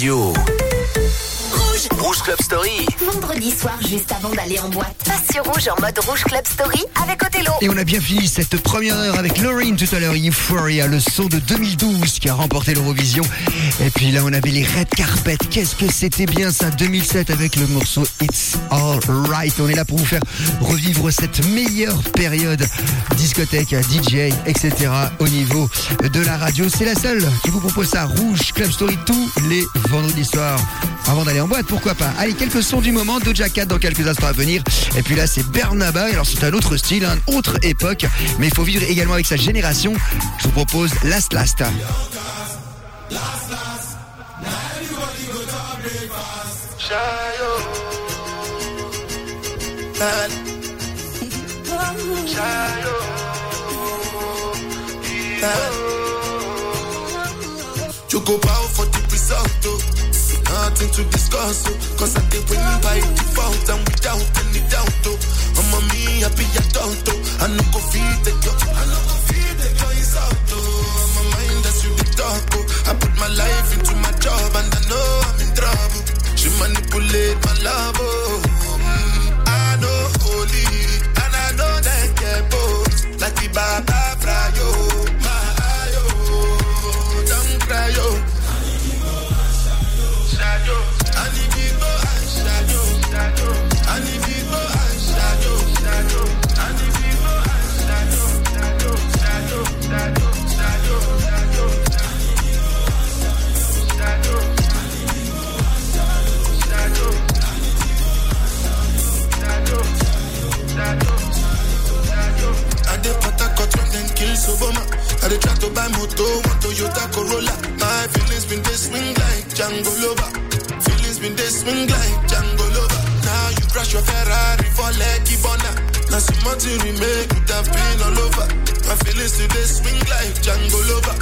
radio. Rouge. Club Story. Vendredi soir, juste avant d'aller en boîte. Passe sur Rouge en mode Rouge Club Story avec Othello. Et on a bien fini cette première heure avec Lorraine tout à l'heure, Euphoria, le son de 2012 qui a remporté l'Eurovision. Et puis là, on avait les Red Carpet. Qu'est-ce que c'était bien ça, 2007 avec le morceau It's Alright. On est là pour vous faire revivre cette meilleure période discothèque, DJ, etc. au niveau de la radio. C'est la seule qui vous propose ça, Rouge Club Story tous les vendredis soirs. Avant d'aller en boîte, pourquoi Allez, quelques sons du moment, Doja Cat dans quelques instants à venir. Et puis là, c'est Bernaba. Alors, c'est un autre style, une autre époque. Mais il faut vivre également avec sa génération. Je vous propose Last Last. Oh. Nothing to discuss, oh. Cause I did win by default and without any doubt, oh. I'm a me, I be adult, oh. I no go feed the girl, I no go feed the girl insult, oh. I'm a mind that's you the talk, oh. I put my life into my job and I know I'm in trouble. She manipulate my love, oh. Mm, I know holy, and I know that get both. Like the Baba Frayo, Some money remain, could have been all over. My feelings dey swing like Django Lover.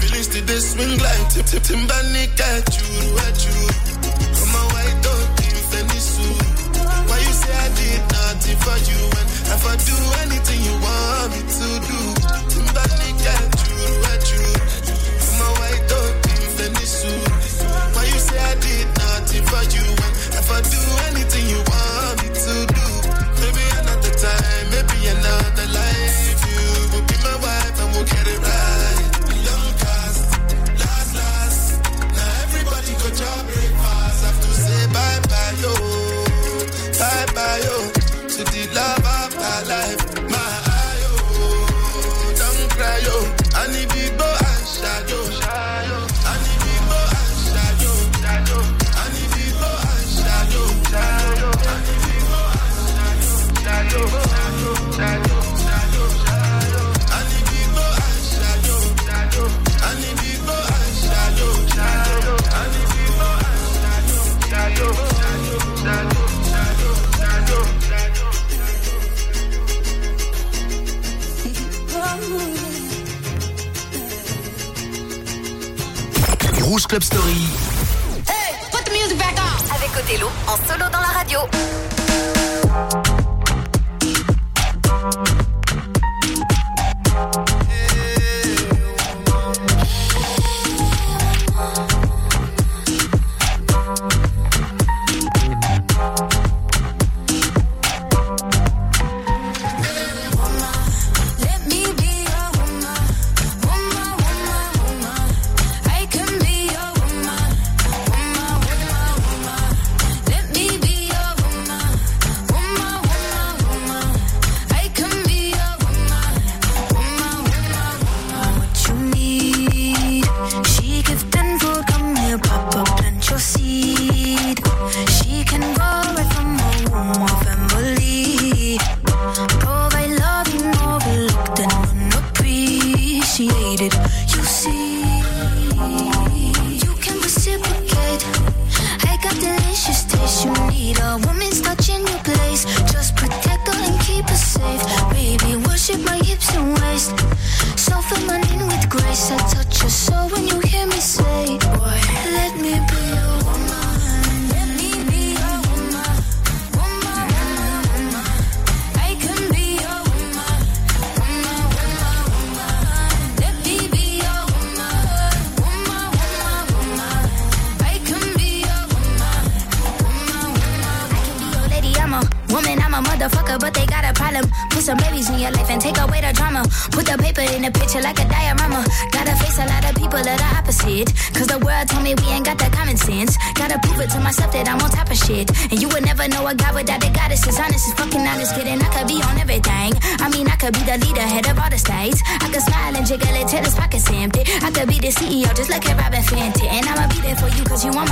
Feelings dey swing like Tip Tip Timbani at you, at you. Come on, why don't you finish soon? Why you say I did nothing for you when if I do anything you want me to do? Timbani at you, at you. Come on, why don't you finish soon? Why you say I did nothing for you when if I do anything Club Story. Hey, put the music back on. Avec Othello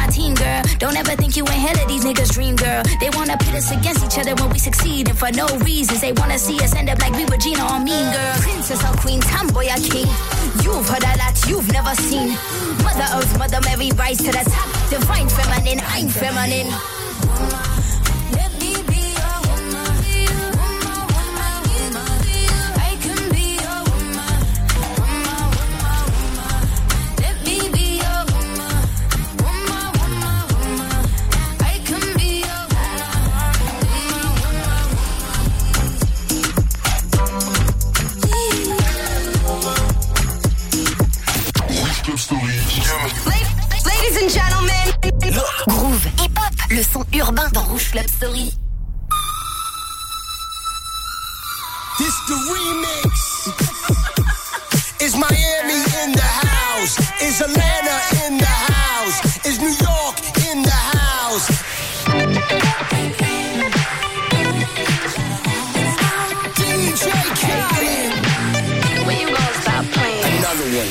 my team, girl. Don't ever think you ain't hell of these niggas' dream, girl. They wanna pit us against each other when we succeed. And for no reasons, they wanna see us end up like we were Gina or Mean Girl. Princess or Queen, tomboy or king. You've heard a lot you've never seen. Mother Earth, Mother Mary, rise to the top. Divine feminine, I'm feminine. Son urbain dans Rouge Club Story. This the remix. Is Miami in the house? Is Atlanta in the house? Is New York in the house? DJ Khaled. When you gonna stop playing? Another one.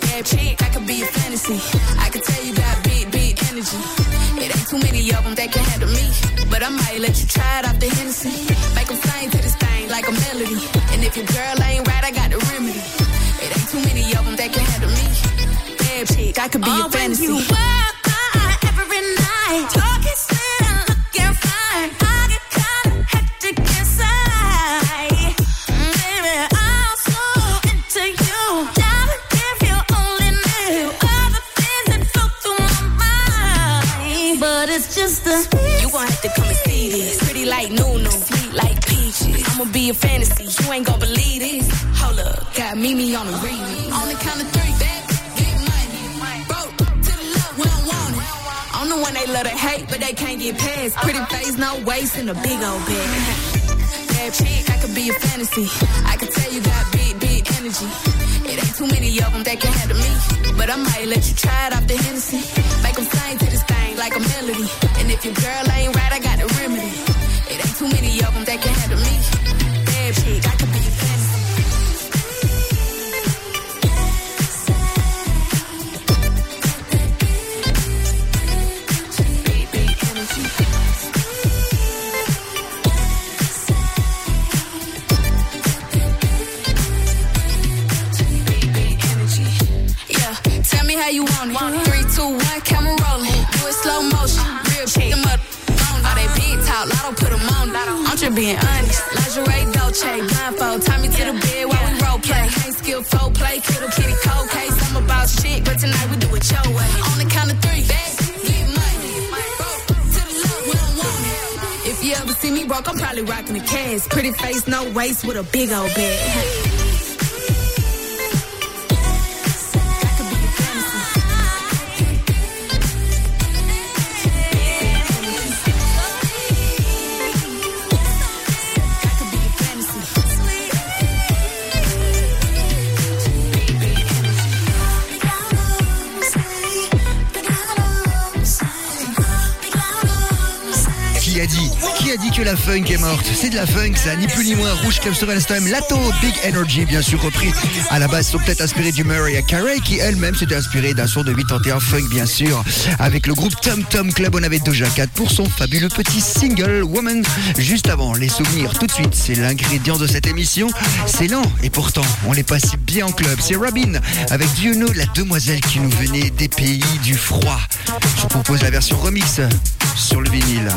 Bad chick, I could be a fantasy. I could too many of them that can handle me. But I might let you try it off the Hennessy. Make them sing to this thing like a melody. And if your girl ain't right, I got the remedy. It ain't too many of them that can handle me. Bad chick, I could be a fantasy. you every I'ma be a fantasy, you ain't gon' believe this. Hold up, got Mimi on the remix. On the count of three, back, get money. Broke to the love, we don't want it. I'm the one they love to hate, but they can't get past. Pretty face, no waist, and a big old bag. Bad chick, I could be a fantasy. I could tell you got big, big energy. It ain't too many of them that can handle me. But I might let you try it off the Hennessy. Make them sing to this thing like a melody. And if your girl ain't right, I got the remedy. It ain't too many of them that can handle me. I be how you want it. Three, two, one, camera rolling. Do it slow motion. Real check them up. All they big talk, lotto put them on just being honest. Lingerie, Dolce, blindfold. Tie me to the bed while we play. Skill, full play, kittle, kitty, cold case. I'm about shit, but tonight we do it your way. On the count of three. If you ever see me broke, I'm probably rocking a cash. Pretty face, no waist, with a big old bag. A dit que la funk est morte C'est de la funk, ça, ni plus ni moins. Rouge Club Last Time. Lato, Big Energy, bien sûr, repris. À la base, sont peut-être inspirés du Mariah Carey, qui elle-même s'était inspirée d'un son de 81 funk, bien sûr. Avec le groupe Tom Tom Club, on avait Doja Cat pour son fabuleux petit single Woman. Juste avant, les souvenirs, tout de suite, c'est l'ingrédient de cette émission. C'est lent, et pourtant, on les passe bien en club. C'est Robin, avec You la demoiselle qui nous venait des pays du froid. Je vous propose la version remix sur le vinyle.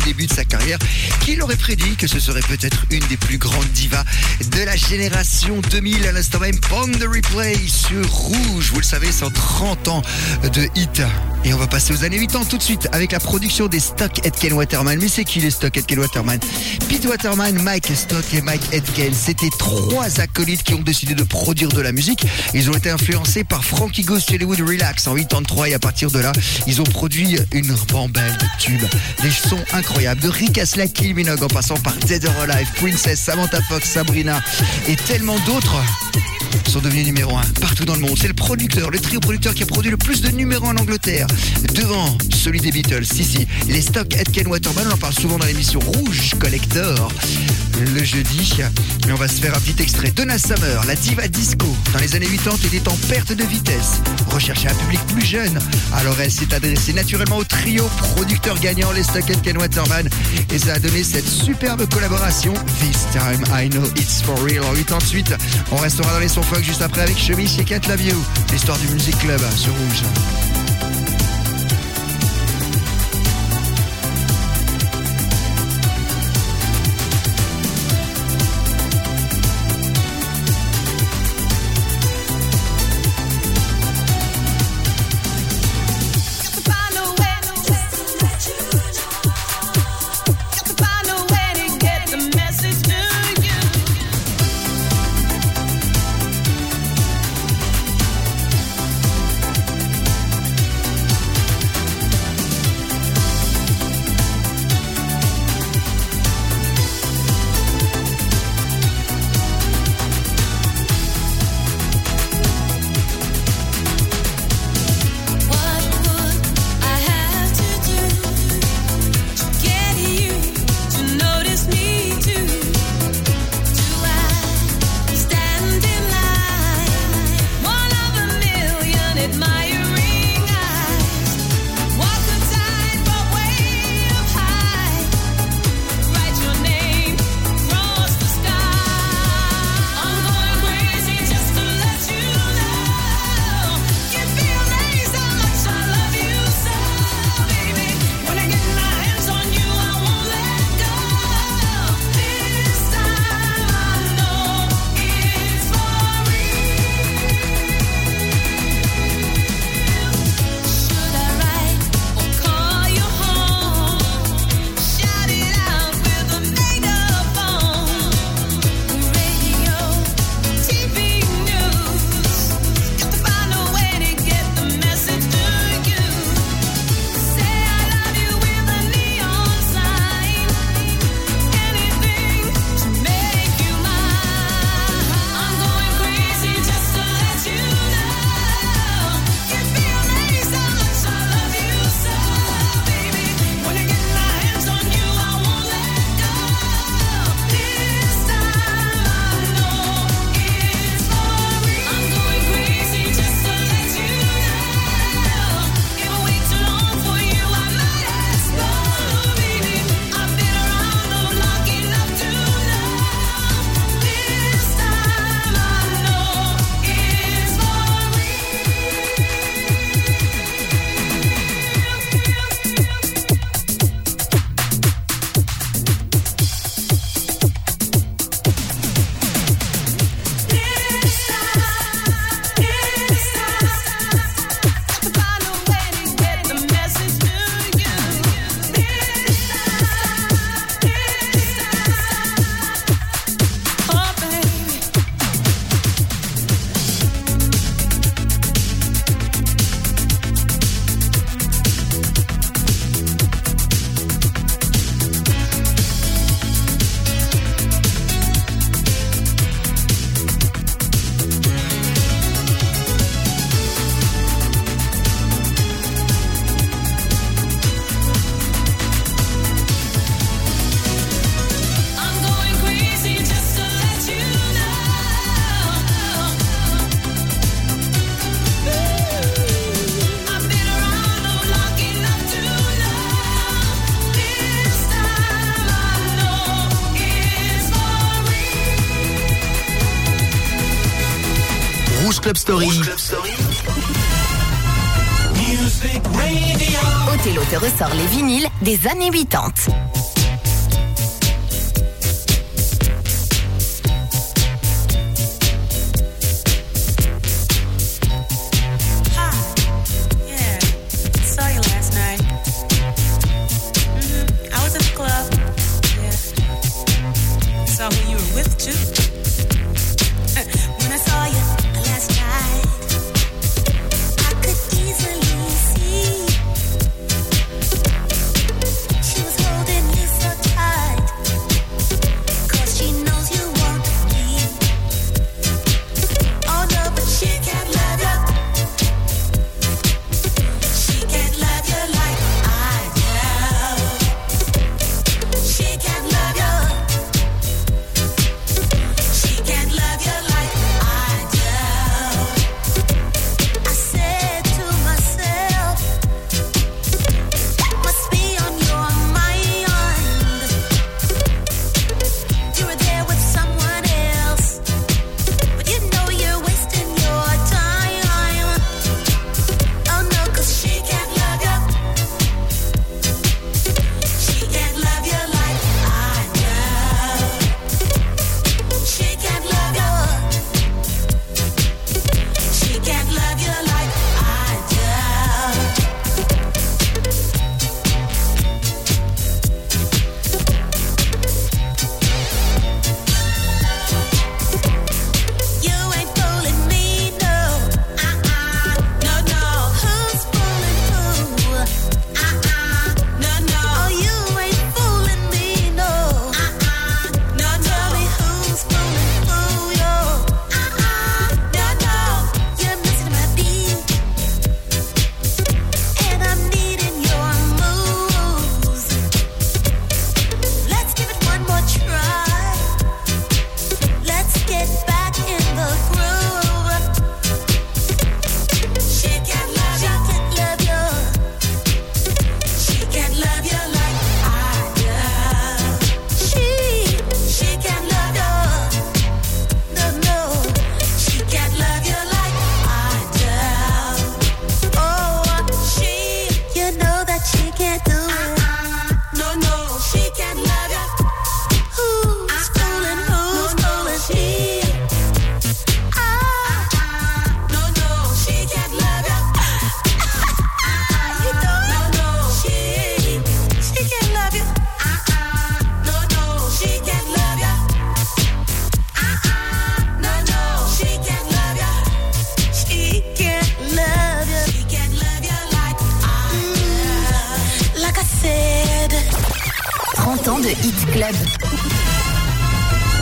Début de sa carrière. Qui aurait prédit que ce serait peut-être une des plus grandes divas de la génération 2000 à l'instant même Pong the Replay sur Rouge. Vous le savez, 130 ans de hit. Et on va passer aux années 80 tout de suite avec la production des Stock Ken Waterman. Mais c'est qui les Stock Ken Waterman? Pete Waterman, Mike Stock et Mike Etken. C'était trois acolytes qui ont décidé de produire de la musique. Ils ont été influencés par Frankie Goes to Hollywood Relax en 83 et à partir de là, ils ont produit une ribambelle de tubes. Des sons incroyables de Rick Astley, Kylie Minogue en passant par Dead or Alive, Princess, Samantha Fox, Sabrina et tellement d'autres sont devenus numéro 1 partout dans le monde. C'est le producteur, le trio producteur qui a produit le plus de numéros en Angleterre. Devant celui des Beatles, si si, les stocks Ken Waterman, on en parle souvent dans l'émission Rouge Collector le jeudi. Mais on va se faire un petit extrait. Donna Summer, la diva disco, dans les années 80 était en perte de vitesse. Recherchait un public plus jeune. Alors elle s'est adressée naturellement au trio producteur gagnant, les Stock Ken Waterman. Et ça a donné cette superbe collaboration. This time I know it's for real. En 88, on restera dans les sons folk juste après avec Chemise chez Cat Lavio. L'histoire du Music Club sur Rouge. Story. Othello te ressort les vinyles des années 80. de Hit Club.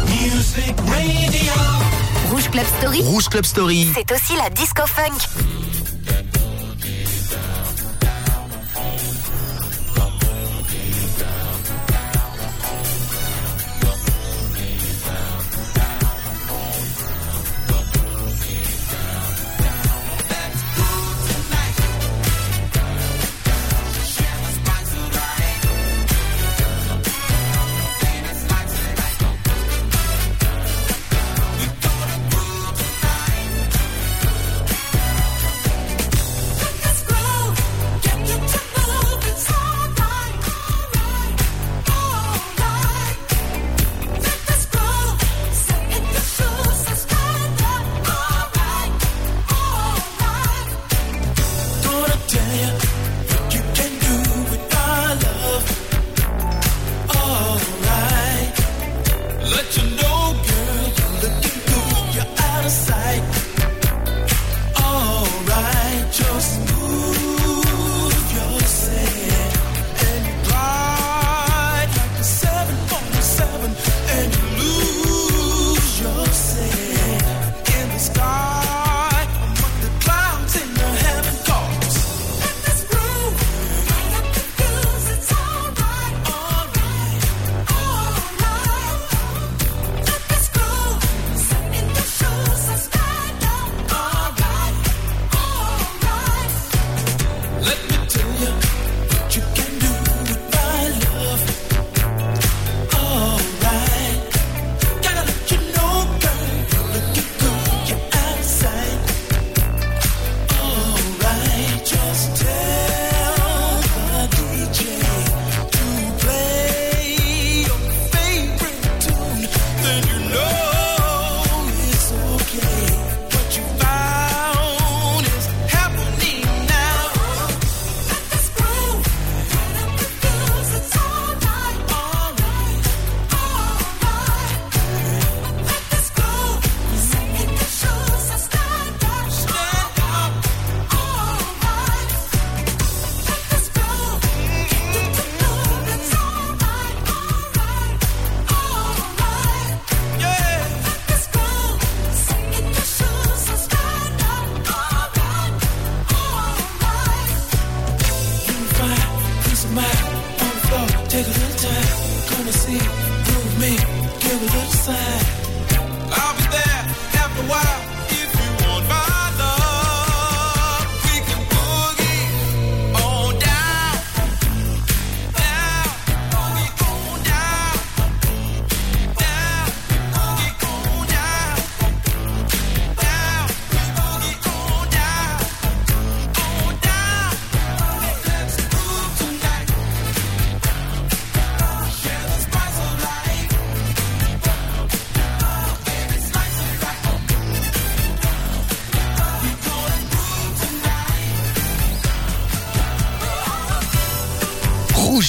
Music Radio. Rouge Club Story. Rouge Club Story. C'est aussi la disco funk.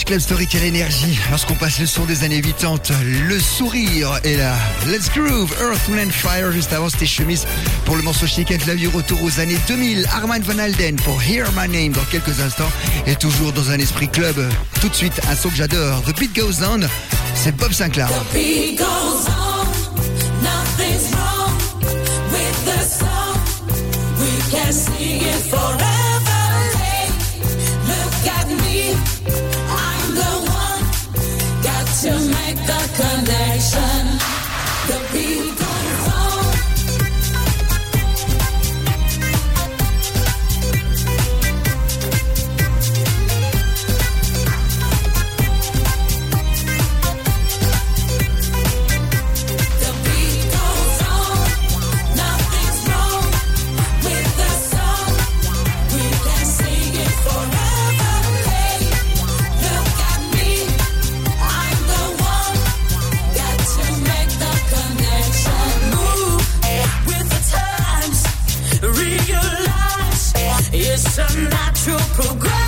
Club Story, quelle énergie. Lorsqu'on passe le son des années 80, le sourire est là. Let's groove, Earth, Wind Fire, juste avant c'était chemise pour le morceau Shake and Love retour aux années 2000, Armand Van Alden pour Hear My Name dans quelques instants, et toujours dans un esprit club, tout de suite un son que j'adore, The Beat Goes On, c'est Bob Sinclair. to make the connection. The people. Natural progression.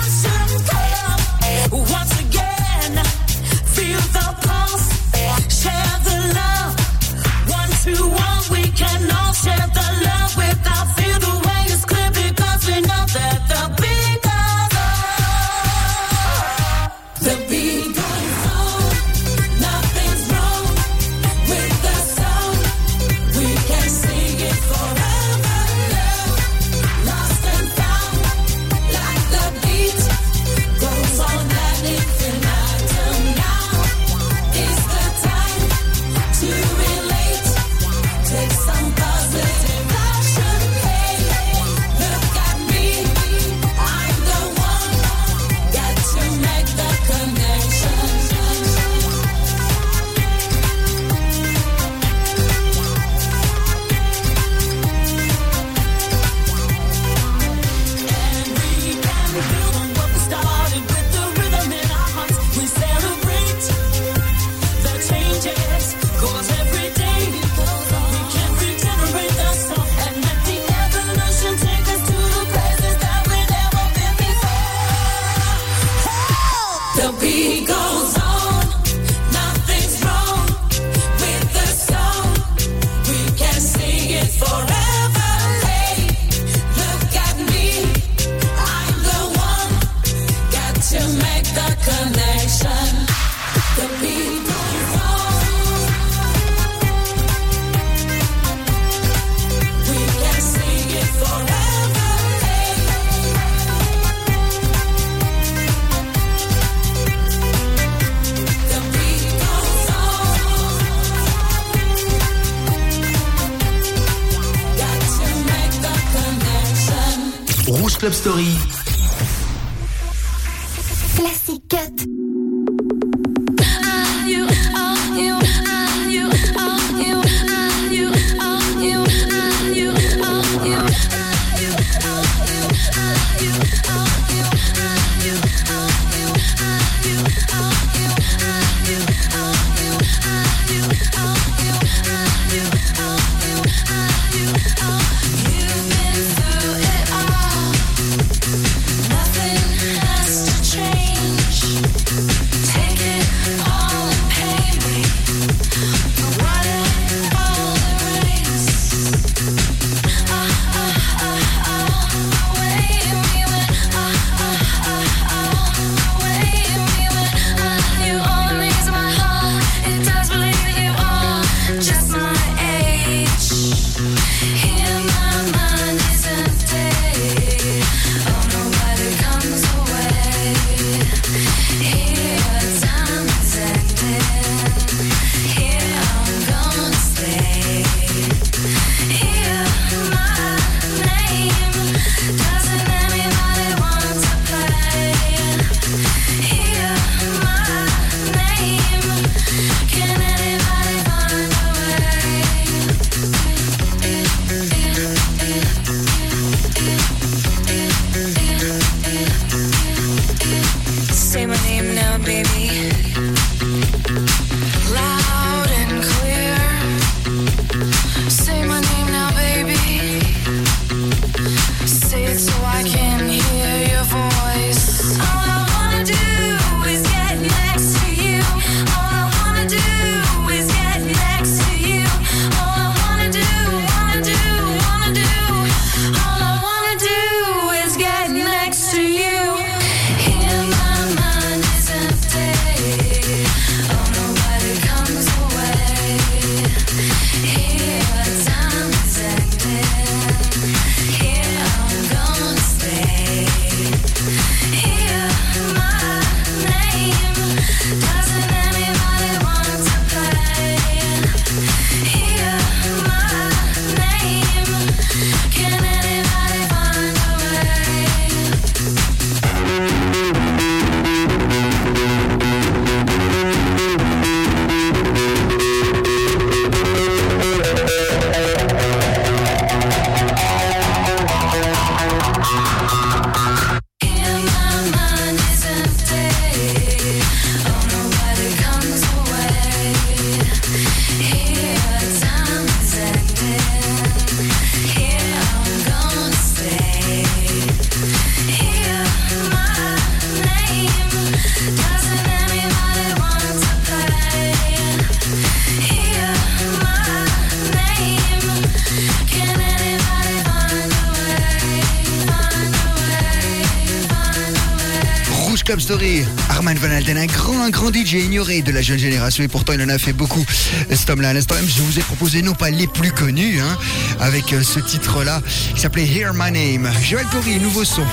Arman Van Alden, un grand, un grand DJ ignoré de la jeune génération et pourtant il en a fait beaucoup. Cet homme-là, l'instant même, je vous ai proposé non pas les plus connus, hein, avec euh, ce titre-là qui s'appelait Hear My Name. Joël Corry, nouveau son.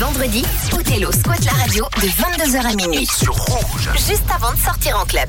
Vendredi, Othello squatte la radio de 22h à minuit. Sur Rouge. Juste avant de sortir en club.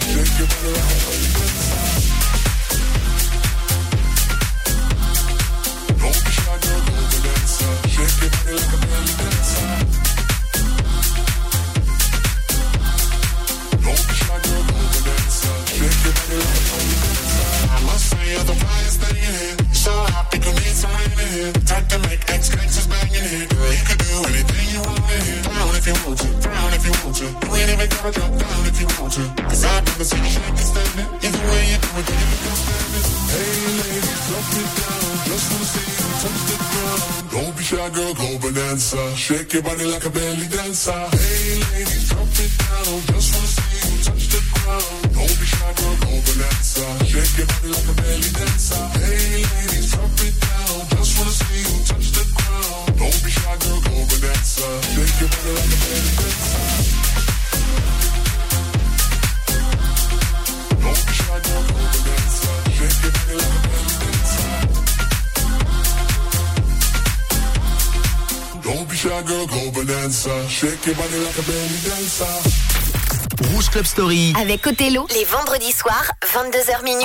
Rouge Club Story. Avec Othello. Les vendredis soirs, 22h minuit.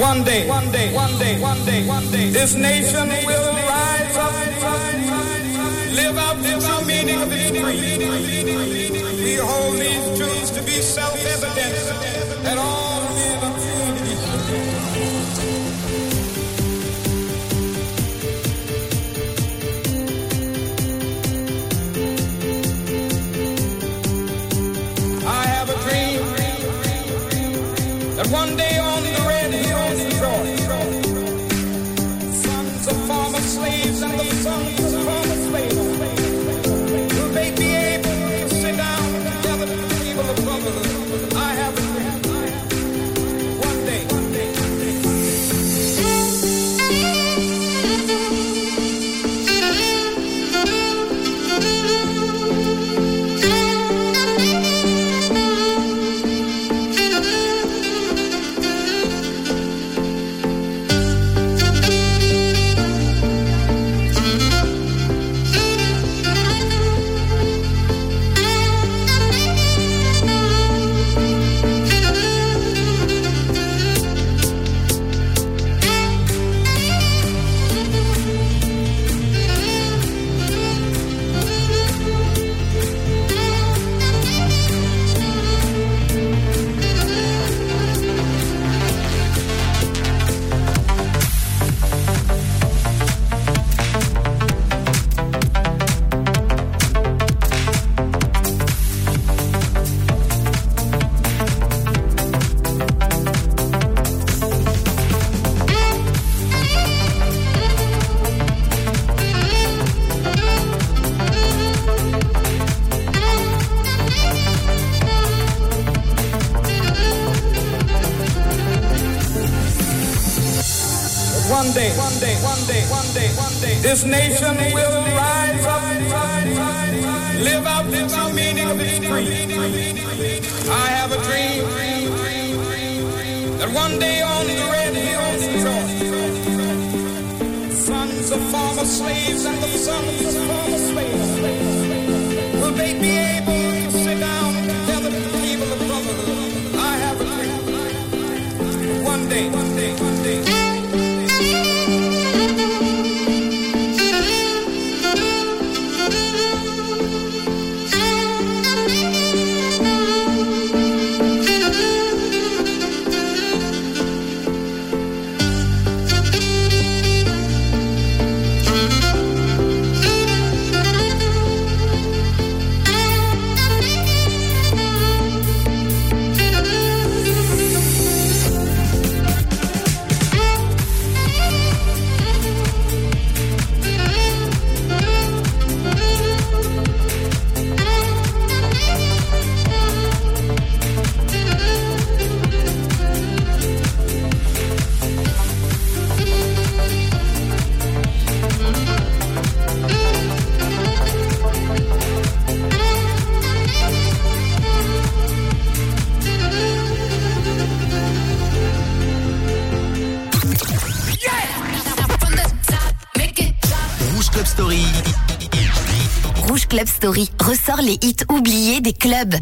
One day, one day, one day, one day, one day. This nation will sleeves and the sun. Ressort les hits oubliés des clubs.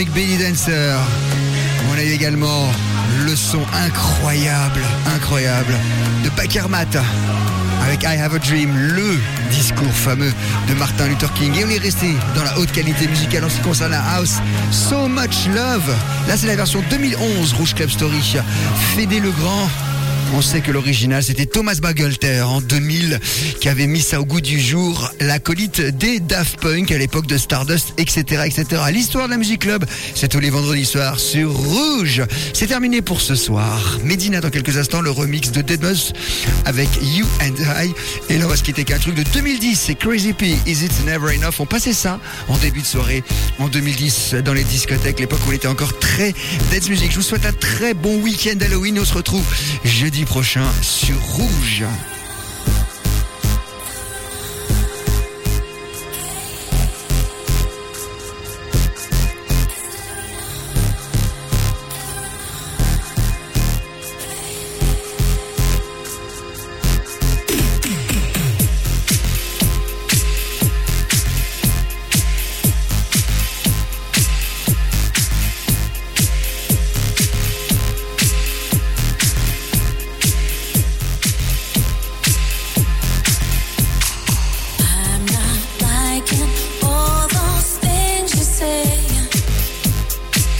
Avec Belly Dancer. On a eu également le son incroyable, incroyable de Bakermat avec I Have a Dream, le discours fameux de Martin Luther King. Et on est resté dans la haute qualité musicale en ce qui concerne la house. So Much Love. Là, c'est la version 2011 Rouge Club Story. Fédé le Grand. On sait que l'original, c'était Thomas Bagelter en 2000 qui avait mis ça au goût du jour, l'acolyte des Daft Punk à l'époque de Stardust, etc., etc. L'histoire de la musique club, c'est tous les vendredis soirs sur Rouge. C'est terminé pour ce soir. Medina dans quelques instants, le remix de Dead Buzz avec You and I. Et là, on va se quitter avec un truc de 2010, c'est Crazy P, Is It Never Enough? On passait ça en début de soirée en 2010 dans les discothèques, l'époque où on était encore très dance music. Je vous souhaite un très bon week-end Halloween. On se retrouve jeudi prochain sur Rouge.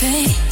Baby.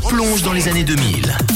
replonge dans les années 2000.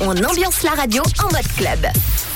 On ambiance la radio en mode club.